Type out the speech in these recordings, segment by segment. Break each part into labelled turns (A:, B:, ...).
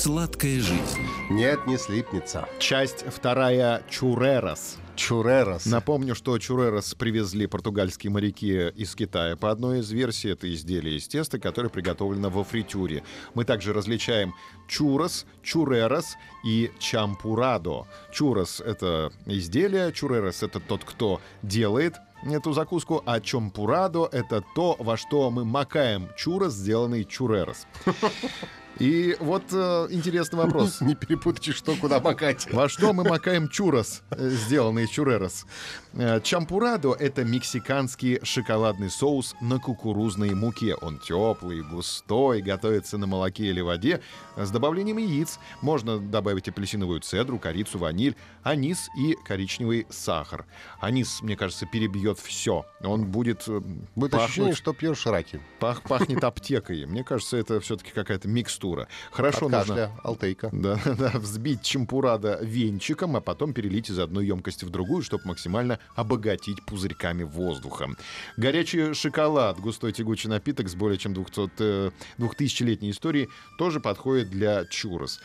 A: Сладкая жизнь.
B: Нет, не слипнется.
C: Часть вторая Чурерос.
B: Чурерос.
C: Напомню, что чурерос привезли португальские моряки из Китая. По одной из версий, это изделие из теста, которое приготовлено во фритюре. Мы также различаем чурос, чурерос и чампурадо. Чурос — это изделие, чурерос — это тот, кто делает эту закуску, а чампурадо — это то, во что мы макаем чурос, сделанный чурерос. И вот э, интересный вопрос.
B: Не перепутайте, что куда макать.
C: Во что мы макаем чурос, э, сделанный из чурерос? Э, Чампурадо — это мексиканский шоколадный соус на кукурузной муке. Он теплый, густой, готовится на молоке или воде с добавлением яиц. Можно добавить апельсиновую цедру, корицу, ваниль, анис и коричневый сахар. Анис, мне кажется, перебьет все. Он будет э,
B: Будет
C: пахнуть-
B: ощущение, что пьешь раки.
C: пах- пахнет аптекой. Мне кажется, это все-таки какая-то микстура. Хорошо
B: От
C: нужно...
B: кашля, алтейка.
C: Да, да, взбить чемпурадо венчиком, а потом перелить из одной емкости в другую, чтобы максимально обогатить пузырьками воздуха. Горячий шоколад, густой тягучий напиток с более чем 200, э, 2000-летней историей, тоже подходит для чурос.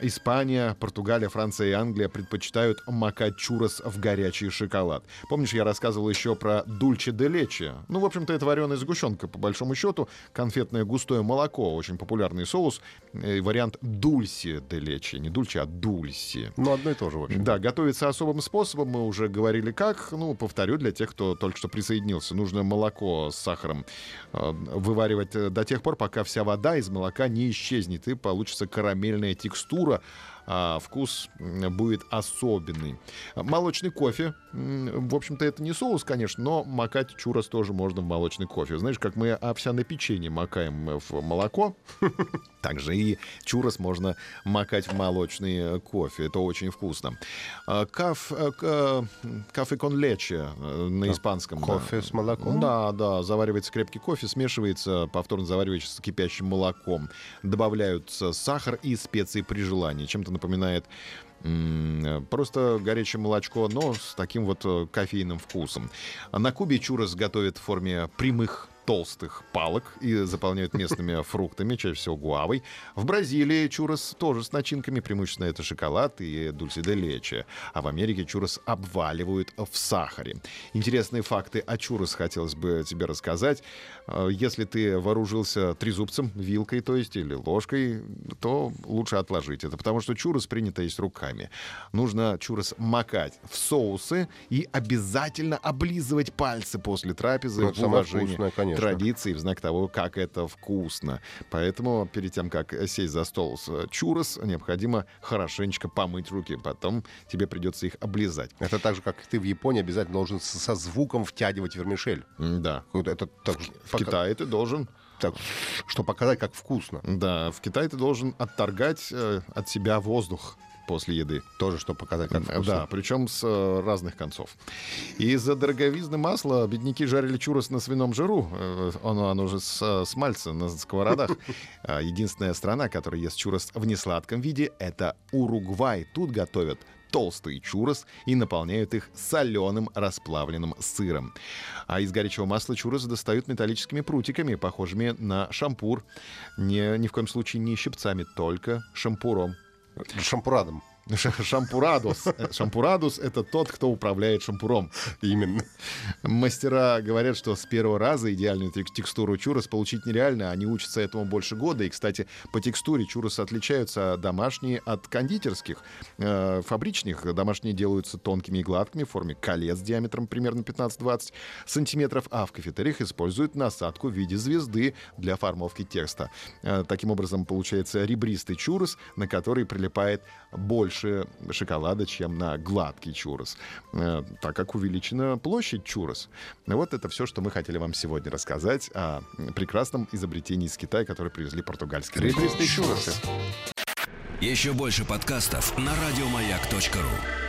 C: Испания, Португалия, Франция и Англия предпочитают макать чурос в горячий шоколад. Помнишь, я рассказывал еще про дульче де лече? Ну, в общем-то, это вареная сгущенка, по большому счету. Конфетное густое молоко, очень популярный соус. Э, Вариант дульси де лече. Не дульче, а дульси.
B: Ну, одно и то же, в общем.
C: Да, готовится особым способом, мы уже говорили как. Ну, повторю для тех, кто только что присоединился. Нужно молоко с сахаром э, вываривать э, до тех пор, пока вся вода из молока не исчезнет, и получится карамельная текстура, а вкус будет особенный. Молочный кофе. В общем-то, это не соус, конечно, но макать чурос тоже можно в молочный кофе. Знаешь, как мы овсяное печенье макаем э, в молоко, также и чурос можно макать в молочный э, кофе. Это очень вкусно. А, Каф, э, к- кафе кон лече э, на испанском. да.
B: Кофе с молоком?
C: Да, да. Заваривается крепкий кофе, смешивается, повторно заваривается с кипящим молоком. Добавляются сахар и специи при желании. Чем-то напоминает просто горячее молочко, но с таким вот э, кофейным вкусом. На Кубе чурос готовят в форме прямых толстых палок и заполняют местными фруктами, чаще всего гуавой. В Бразилии чурос тоже с начинками, преимущественно это шоколад и дульси де лече. А в Америке чурос обваливают в сахаре. Интересные факты о чурос хотелось бы тебе рассказать. Э, Если ты вооружился трезубцем, вилкой, то есть, или ложкой, то лучше отложить это, потому что чурос принято есть руками. Нужно чурос макать в соусы и обязательно облизывать пальцы после трапезы
B: Ну,
C: в уважении
B: вкусное, конечно.
C: Традиции, в знак того, как это вкусно. Поэтому перед тем, как сесть за стол с э, чурос, необходимо хорошенечко помыть руки. Потом тебе придется их облизать.
B: Это так же, как ты в Японии обязательно должен со звуком втягивать вермишель.
C: Да.
B: Это так,
C: В
B: пока-
C: Китае ты должен,
B: так, что показать, как вкусно.
C: да, в Китае ты должен отторгать э, от себя воздух после еды.
B: Тоже, что показать, как вкусно.
C: Да, причем с э, разных концов. Из-за дороговизны масла бедняки жарили чурос на свином жиру. Э, Оно, оно же с, э, с мальца на сковородах. А Единственная страна, которая ест чурос в несладком виде, это Уругвай. Тут готовят толстый чурос и наполняют их соленым расплавленным сыром. А из горячего масла чурос достают металлическими прутиками, похожими на шампур. Не, ни в коем случае не щипцами, только шампуром.
B: Шампурадом.
C: Ш- Шампурадус. Э, Шампурадус — это тот, кто управляет шампуром.
B: Именно.
C: Мастера говорят, что с первого раза идеальную тек- текстуру чурос получить нереально. Они учатся этому больше года. И, кстати, по текстуре чуросы отличаются домашние от кондитерских. Э, фабричных домашние делаются тонкими и гладкими в форме колец диаметром примерно 15-20 сантиметров, а в кафетериях используют насадку в виде звезды для формовки текста. Э, таким образом, получается ребристый чурос, на который прилипает больше шоколада, чем на гладкий чурос, э, так как увеличена площадь чурос. Вот это все, что мы хотели вам сегодня рассказать о прекрасном изобретении из Китая, которое привезли португальские.
B: Ребристые чуросы.
A: Еще больше подкастов на радиомаяк.ру.